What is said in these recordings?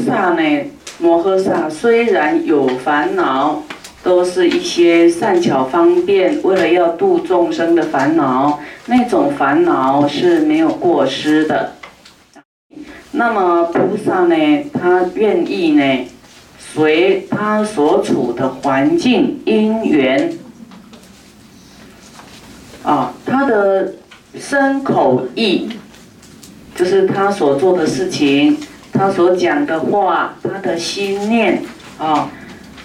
菩萨呢，摩诃萨虽然有烦恼，都是一些善巧方便，为了要度众生的烦恼，那种烦恼是没有过失的。那么菩萨呢，他愿意呢，随他所处的环境因缘，啊，他的身口意，就是他所做的事情。他所讲的话，他的心念啊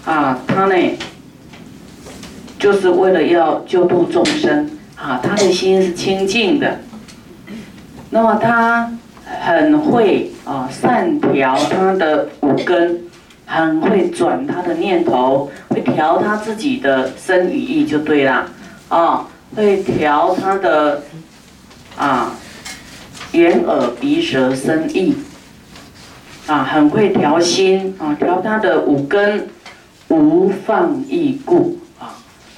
啊，他呢，就是为了要救度众生啊，他的心是清净的。那么他很会啊，善调他的五根，很会转他的念头，会调他自己的身语意就对了啊，会调他的啊眼耳鼻舌身意。啊，很会调心啊，调他的五根，无放逸故啊，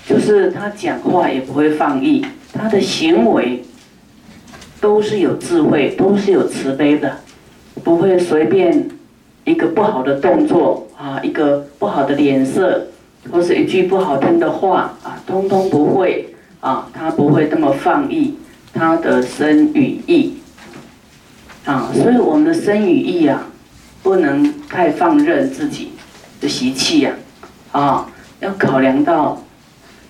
就是他讲话也不会放逸，他的行为都是有智慧，都是有慈悲的，不会随便一个不好的动作啊，一个不好的脸色，或是一句不好听的话啊，通通不会啊，他不会这么放逸，他的身语意啊，所以我们的身语意啊。不能太放任自己的习气呀，啊，要考量到，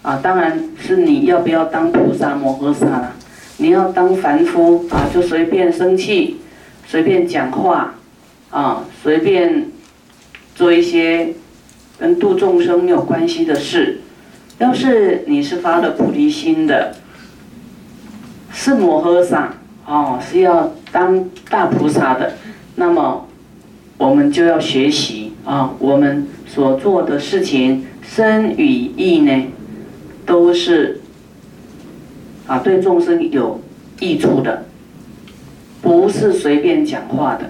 啊，当然是你要不要当菩萨摩诃萨了。你要当凡夫啊，就随便生气，随便讲话，啊，随便做一些跟度众生没有关系的事。要是你是发了菩提心的，是摩诃萨，哦，是要当大菩萨的，那么。我们就要学习啊，我们所做的事情，身与意呢，都是啊对众生有益处的，不是随便讲话的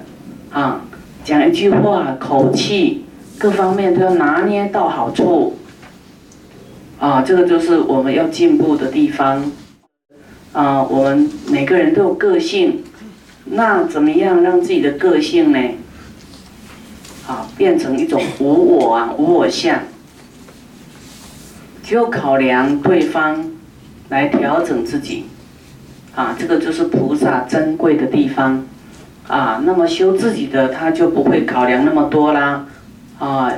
啊，讲一句话，口气各方面都要拿捏到好处啊，这个就是我们要进步的地方啊。我们每个人都有个性，那怎么样让自己的个性呢？啊，变成一种无我啊，无我相，就考量对方来调整自己，啊，这个就是菩萨珍贵的地方，啊，那么修自己的他就不会考量那么多啦，啊，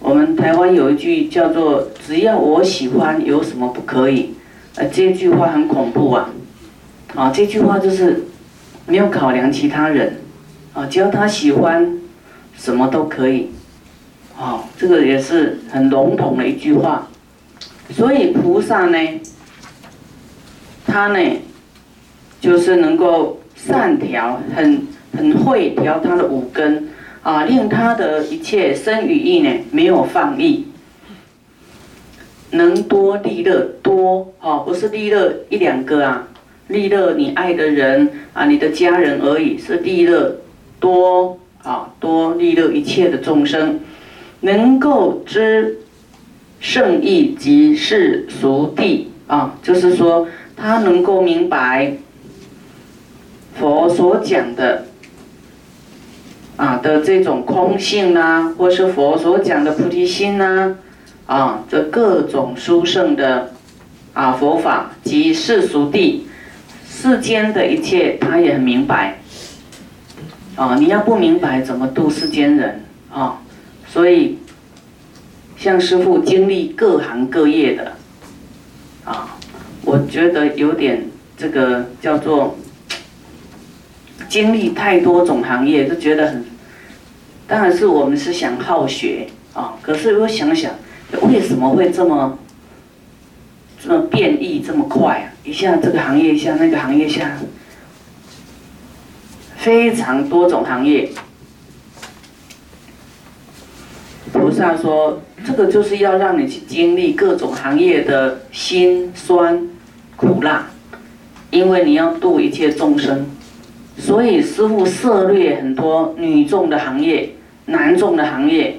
我们台湾有一句叫做“只要我喜欢，有什么不可以”，呃，这句话很恐怖啊，啊，这句话就是没有考量其他人，啊，只要他喜欢。什么都可以，哦，这个也是很笼统的一句话。所以菩萨呢，他呢，就是能够善调，很很会调他的五根，啊，令他的一切身语意呢没有放逸，能多利乐多，哦，不是利乐一两个啊，利乐你爱的人啊，你的家人而已，是利乐多。啊，多利乐一切的众生，能够知圣意及世俗谛啊，就是说他能够明白佛所讲的啊的这种空性呐，或是佛所讲的菩提心呐，啊，这各种殊胜的啊佛法及世俗谛，世间的一切，他也很明白。啊，你要不明白怎么度世间人啊，所以像师傅经历各行各业的啊，我觉得有点这个叫做经历太多种行业，就觉得很，当然是我们是想好学啊，可是我想想，为什么会这么这么变异这么快啊？一下这个行业，一下那个行业，下。非常多种行业，菩萨说，这个就是要让你去经历各种行业的辛酸苦辣，因为你要度一切众生，所以师傅涉猎很多女众的行业、男众的行业，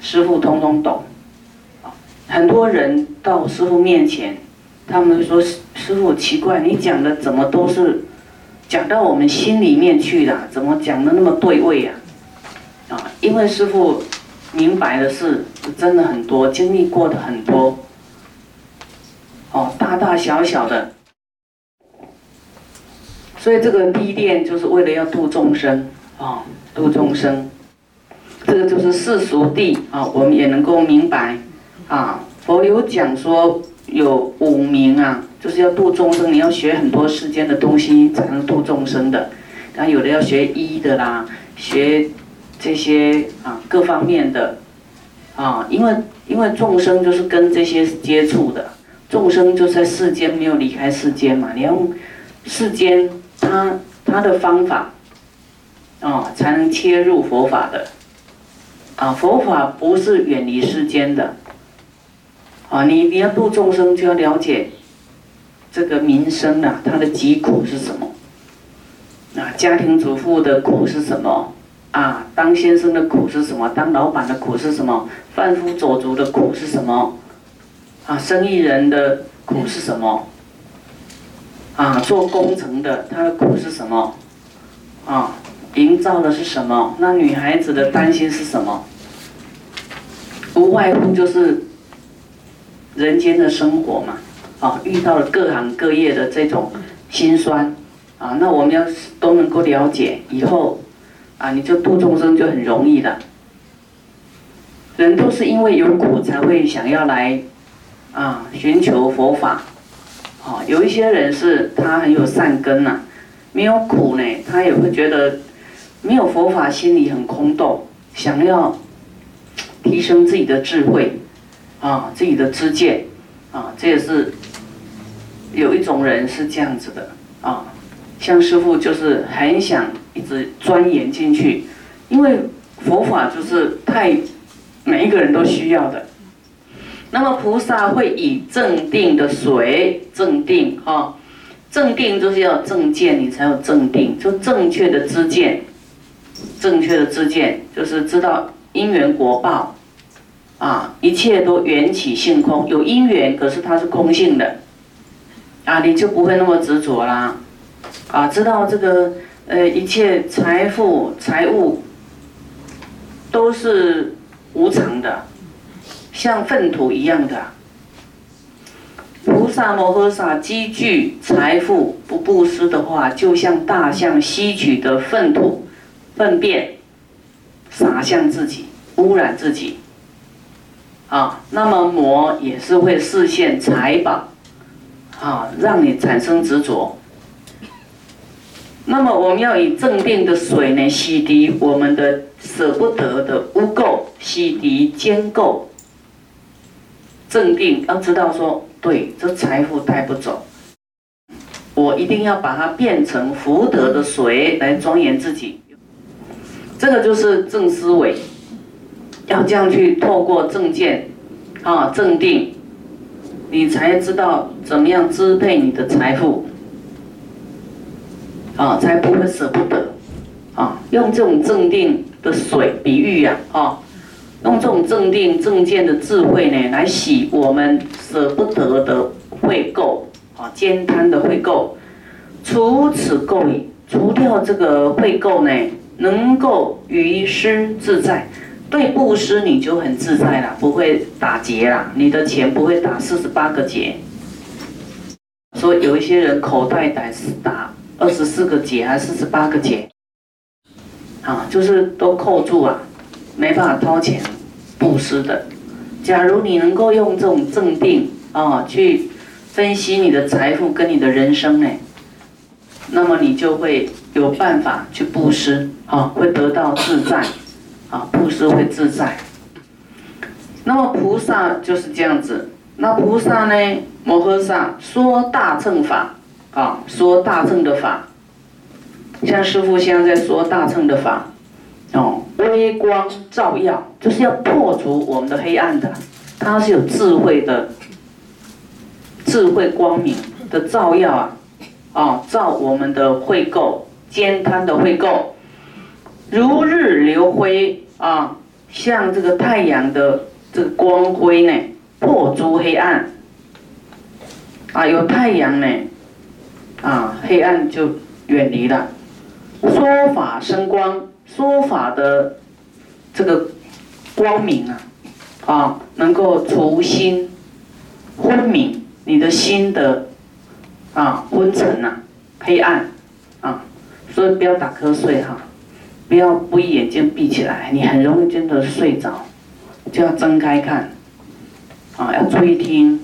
师傅通通懂。很多人到师傅面前，他们说：“师傅奇怪，你讲的怎么都是？”讲到我们心里面去了，怎么讲的那么对味呀？啊，因为师傅明白的事真的很多，经历过的很多，哦，大大小小的，所以这个历练就是为了要度众生啊，度众生，这个就是世俗谛啊，我们也能够明白啊。佛有讲说有五名啊，就是要度众生，你要学很多世间的东西才能度众生的。然后有的要学医的啦，学这些啊各方面的啊，因为因为众生就是跟这些接触的，众生就在世间没有离开世间嘛，你用世间他他的方法啊才能切入佛法的啊，佛法不是远离世间的。啊，你你要度众生，就要了解这个民生啊，他的疾苦是什么？啊，家庭主妇的苦是什么？啊，当先生的苦是什么？当老板的苦是什么？贩夫走卒的苦是什么？啊，生意人的苦是什么？啊，做工程的他的苦是什么？啊，营造的是什么？那女孩子的担心是什么？无外乎就是。人间的生活嘛，啊，遇到了各行各业的这种辛酸，啊，那我们要都能够了解，以后，啊，你就度众生就很容易了。人都是因为有苦才会想要来，啊，寻求佛法，啊，有一些人是他很有善根呐，没有苦呢，他也会觉得没有佛法，心里很空洞，想要提升自己的智慧。啊，自己的知见，啊，这也是有一种人是这样子的啊。像师傅就是很想一直钻研进去，因为佛法就是太每一个人都需要的。那么菩萨会以正定的水正定啊，正定就是要正见，你才有正定，就正确的知见，正确的知见就是知道因缘果报。啊，一切都缘起性空，有因缘，可是它是空性的，啊，你就不会那么执着啦，啊，知道这个呃，一切财富财物都是无常的，像粪土一样的。菩萨摩诃萨积聚财富不布施的话，就像大象吸取的粪土、粪便，撒向自己，污染自己。啊，那么魔也是会视现财宝，啊，让你产生执着。那么我们要以正定的水呢，洗涤我们的舍不得的污垢，洗涤坚垢。正定要知道说，对，这财富带不走，我一定要把它变成福德的水来庄严自己。这个就是正思维。要这样去透过正见，啊，正定，你才知道怎么样支配你的财富，啊，才不会舍不得，啊，用这种正定的水比喻呀，啊，用这种正定正见的智慧呢，来洗我们舍不得的会垢，啊，兼贪的会垢，除此垢已，除掉这个会垢呢，能够于施自在。对布施你就很自在了，不会打结啦，你的钱不会打四十八个结。说有一些人口袋打打二十四个结还是四十八个结，啊，就是都扣住啊，没办法掏钱布施的。假如你能够用这种镇定啊去分析你的财富跟你的人生呢，那么你就会有办法去布施啊，会得到自在。啊，布施会自在。那么菩萨就是这样子。那菩萨呢？摩诃萨说大乘法，啊，说大乘的法。像师父现在在说大乘的法，哦，微光照耀，就是要破除我们的黑暗的。它是有智慧的，智慧光明的照耀啊，啊，照我们的慧垢、兼贪的慧垢。如日流辉啊，像这个太阳的这个光辉呢，破诸黑暗啊，有太阳呢，啊，黑暗就远离了。说法生光，说法的这个光明啊，啊，能够除心昏迷，你的心的啊昏沉呐，黑暗啊，所以不要打瞌睡哈，不要不眼睛闭起来，你很容易真的睡着，就要睁开看，啊，要注意听。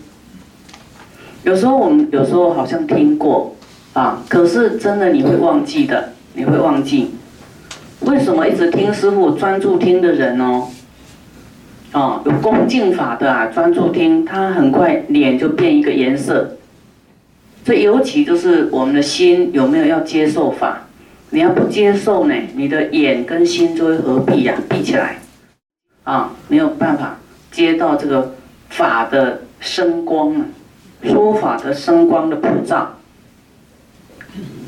有时候我们有时候好像听过啊，可是真的你会忘记的，你会忘记。为什么一直听师傅专注听的人哦？哦，有恭敬法的啊，专注听，他很快脸就变一个颜色。这尤其就是我们的心有没有要接受法？你要不接受呢，你的眼跟心就会合闭呀，闭起来，啊，没有办法接到这个法的声光啊，说法的声光的普照。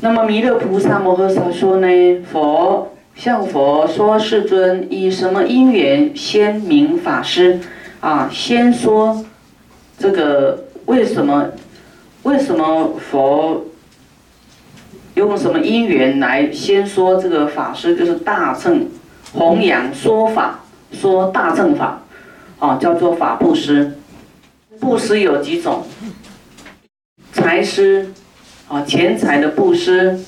那么弥勒菩萨摩诃萨说呢，佛。向佛说：“世尊，以什么因缘先明法师？啊，先说这个为什么？为什么佛用什么因缘来先说这个法师？就是大乘弘扬说法，说大乘法，啊，叫做法布施。布施有几种？财施，啊，钱财的布施。”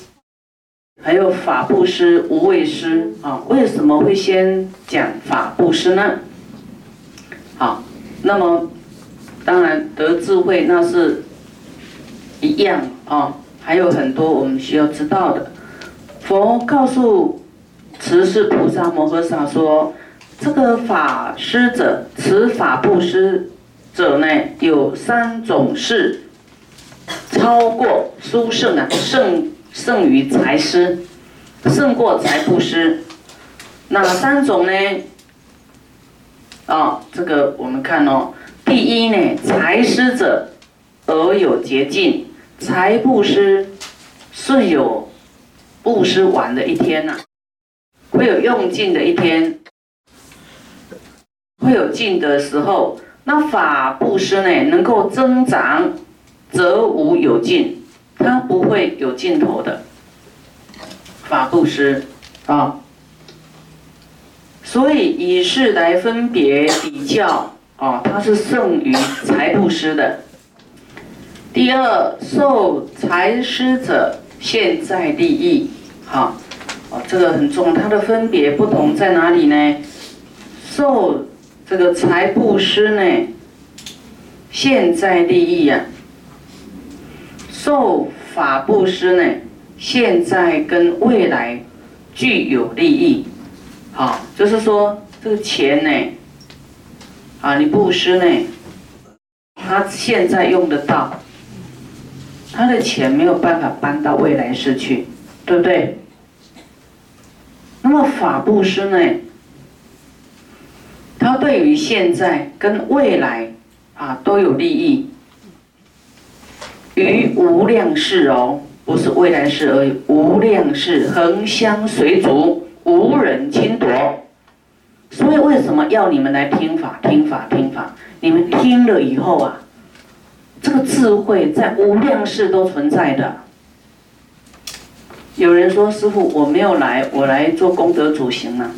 还有法布施、无畏施啊？为什么会先讲法布施呢？好，那么当然得智慧那是一样啊，还有很多我们需要知道的。佛告诉慈氏菩萨摩诃萨说：“这个法施者，此法布施者呢，有三种是，超过殊胜啊，胜。”胜于财施，胜过财布施，哪三种呢？啊，这个我们看哦。第一呢，财施者而有捷径，财布施是有布施完的一天呐，会有用尽的一天，会有尽的时候。那法布施呢，能够增长，则无有尽。它不会有尽头的法布施啊，所以以是来分别比较啊，它是胜于财布施的。第二，受财施者现在利益，好，哦，这个很重，它的分别不同在哪里呢？受这个财布施呢，现在利益呀。受法布施呢，现在跟未来具有利益，好，就是说这个钱呢，啊，你布施呢，他现在用得到，他的钱没有办法搬到未来世去，对不对？那么法布施呢，它对于现在跟未来啊都有利益。于无量世哦，不是未来世而已。无量世恒相随逐，无人侵夺。所以为什么要你们来听法、听法、听法？你们听了以后啊，这个智慧在无量世都存在的。有人说：“师傅，我没有来，我来做功德主行呢。”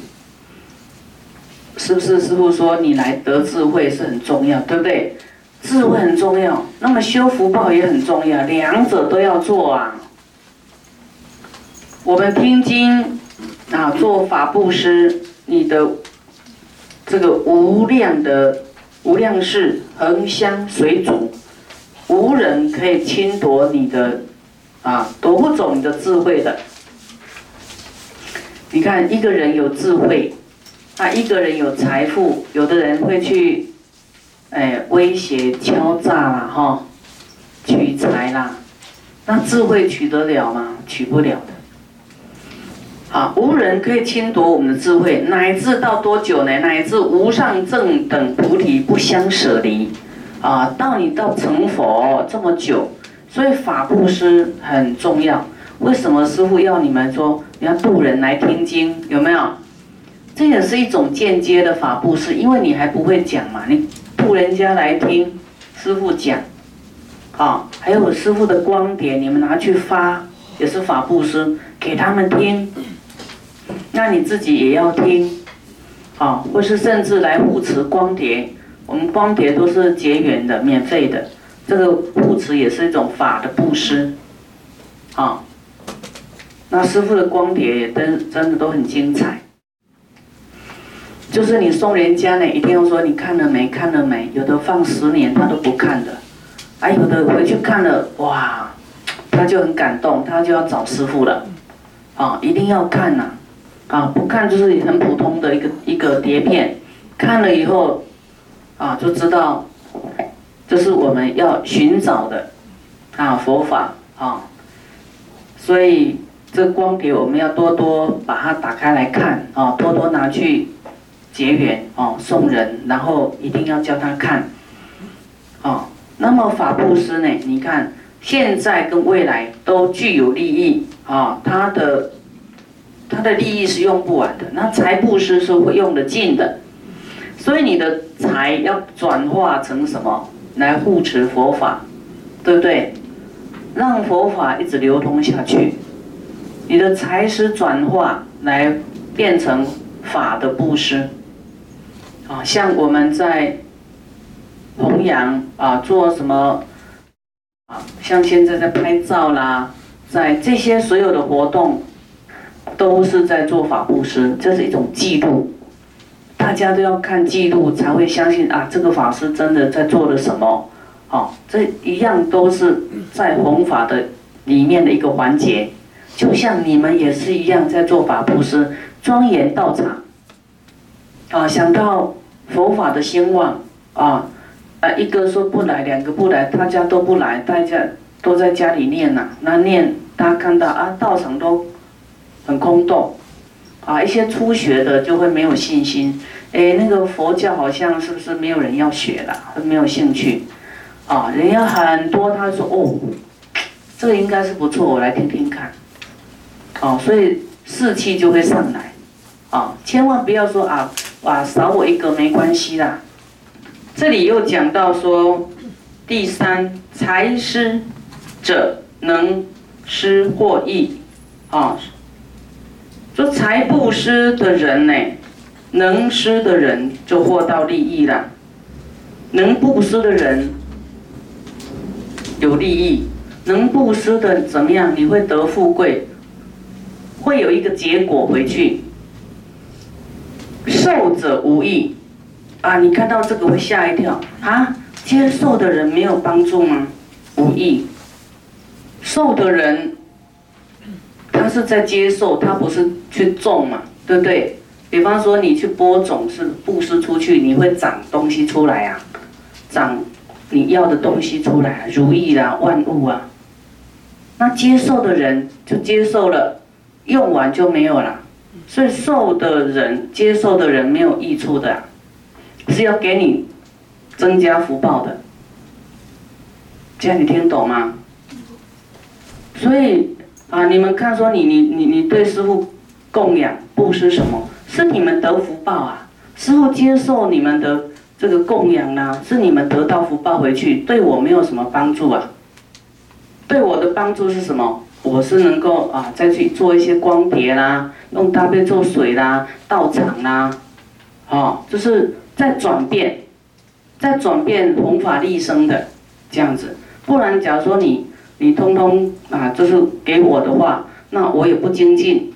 是不是？师傅说：“你来得智慧是很重要，对不对？”智慧很重要，那么修福报也很重要，两者都要做啊。我们听经啊，做法布施，你的这个无量的无量世恒香水主，无人可以侵夺你的啊，夺不走你的智慧的。你看，一个人有智慧，啊，一个人有财富，有的人会去。哎，威胁、敲诈啦，哈，取财啦，那智慧取得了吗？取不了的。好，无人可以侵夺我们的智慧，乃至到多久呢？乃至无上正等菩提不相舍离，啊，到你到成佛这么久，所以法布施很重要。为什么师傅要你们说你要渡人来听经？有没有？这也是一种间接的法布施，因为你还不会讲嘛，你。渡人家来听师傅讲，啊，还有师傅的光碟，你们拿去发，也是法布施，给他们听。那你自己也要听，啊，或是甚至来护持光碟，我们光碟都是结缘的、免费的，这个护持也是一种法的布施，啊，那师傅的光碟也真真的都很精彩。就是你送人家呢，一定要说你看了没？看了没？有的放十年他都不看的，啊，有的回去看了，哇，他就很感动，他就要找师傅了，啊，一定要看呐，啊，不看就是很普通的一个一个碟片，看了以后，啊，就知道，这是我们要寻找的，啊，佛法啊，所以这光碟我们要多多把它打开来看，啊，多多拿去。结缘啊，送人，然后一定要叫他看，啊，那么法布施呢？你看现在跟未来都具有利益啊，他的他的利益是用不完的，那财布施是会用得尽的，所以你的财要转化成什么来护持佛法，对不对？让佛法一直流通下去，你的财是转化来变成法的布施。啊，像我们在弘扬啊，做什么啊？像现在在拍照啦，在这些所有的活动，都是在做法布施，这是一种记录。大家都要看记录，才会相信啊，这个法师真的在做了什么。好，这一样都是在弘法的里面的一个环节。就像你们也是一样，在做法布施，庄严道场。啊，想到佛法的兴旺啊，啊，一个说不来，两个不来，大家都不来，大家都在家里念呐。那念，他看到啊，道场都很空洞，啊，一些初学的就会没有信心。哎，那个佛教好像是不是没有人要学了，没有兴趣？啊，人家很多，他说哦，这个应该是不错，我来听听看。哦，所以士气就会上来。啊，千万不要说啊。哇，少我一个没关系啦。这里又讲到说，第三财施者能施获益，啊，说财布施的人呢，能施的人就获到利益了，能布施的人有利益，能布施的怎么样？你会得富贵，会有一个结果回去。受者无益，啊，你看到这个会吓一跳啊！接受的人没有帮助吗？无益，受的人，是在接受，他不是去种嘛，对不对？比方说你去播种是布施出去，你会长东西出来啊，长你要的东西出来，如意啦，万物啊。那接受的人就接受了，用完就没有了。所以受的人、接受的人没有益处的，是要给你增加福报的。这样你听懂吗？所以啊，你们看说你你你你对师傅供养布施什么？是你们得福报啊！师傅接受你们的这个供养呢，是你们得到福报回去，对我没有什么帮助啊。对我的帮助是什么？我是能够啊，再去做一些光碟啦，用搭配做水啦、道场啦，哦，就是在转变，在转变弘法利生的这样子。不然，假如说你你通通啊，就是给我的话，那我也不精进，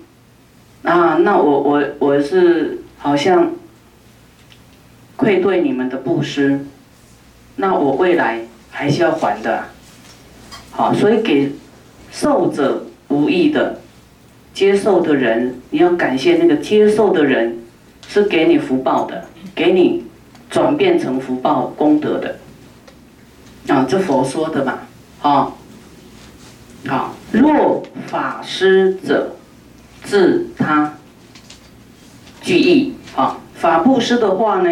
啊，那我我我是好像愧对你们的布施，那我未来还是要还的，好，所以给。受者无益的，接受的人，你要感谢那个接受的人，是给你福报的，给你转变成福报功德的。啊，这佛说的嘛，啊，好，若法师者，自他具益。啊，法布施的话呢，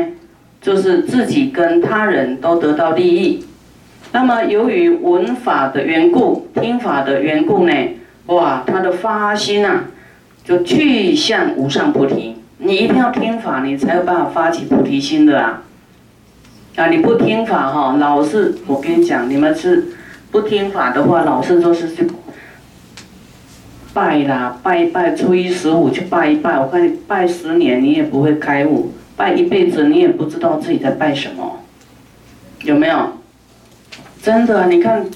就是自己跟他人都得到利益。那么，由于闻法的缘故，听法的缘故呢，哇，他的发心啊，就去向无上菩提。你一定要听法，你才有办法发起菩提心的啊！啊，你不听法哈，老是我跟你讲，你们是不听法的话，老是都是去拜啦，拜一拜，初一十五去拜一拜，我看你拜十年，你也不会开悟，拜一辈子你也不知道自己在拜什么，有没有？真的，你看，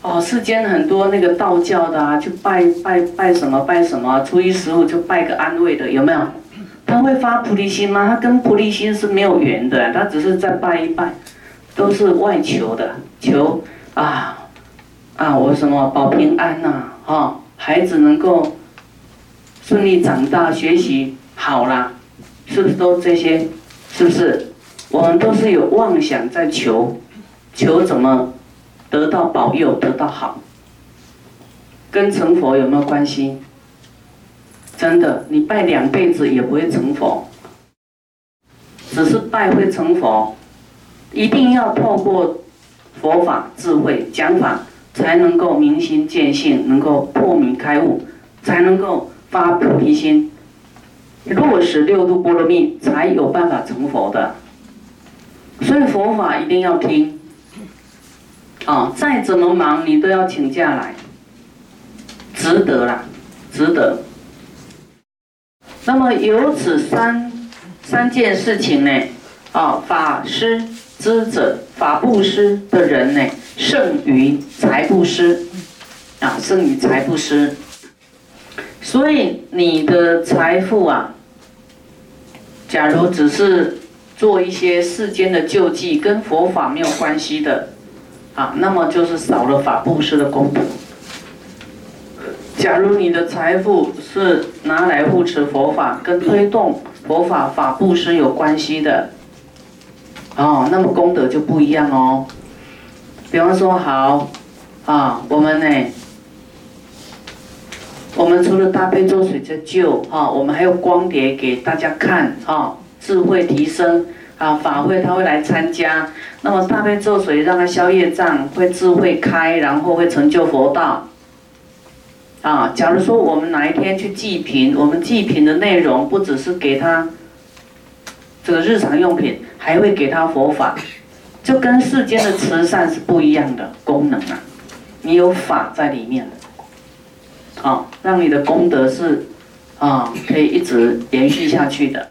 哦，世间很多那个道教的啊，就拜拜拜什么拜什么，初一十五就拜个安慰的，有没有？他会发菩提心吗？他跟菩提心是没有缘的，他只是在拜一拜，都是外求的，求啊啊，我什么保平安呐，哈，孩子能够顺利长大，学习好啦。是不是都这些？是不是？我们都是有妄想在求，求怎么得到保佑，得到好？跟成佛有没有关系？真的，你拜两辈子也不会成佛，只是拜会成佛，一定要透过佛法智慧讲法，才能够明心见性，能够破迷开悟，才能够发菩提心。落实六度波罗蜜，才有办法成佛的。所以佛法一定要听，啊，再怎么忙你都要请假来，值得啦，值得。那么由此三三件事情呢，啊，法师知者，法布施的人呢，胜于财布施，啊，胜于财布施。所以你的财富啊。假如只是做一些世间的救济，跟佛法没有关系的，啊，那么就是少了法布施的功德。假如你的财富是拿来护持佛法，跟推动佛法法布施有关系的，哦，那么功德就不一样哦。比方说，好，啊，我们呢？我们除了大悲咒水在救哈，我们还有光碟给大家看哈，智慧提升啊，法会他会来参加。那么大悲咒水让他消业障，会智慧开，然后会成就佛道。啊，假如说我们哪一天去祭品，我们祭品的内容不只是给他这个日常用品，还会给他佛法，就跟世间的慈善是不一样的功能啊。你有法在里面啊，让你的功德是啊，可以一直延续下去的。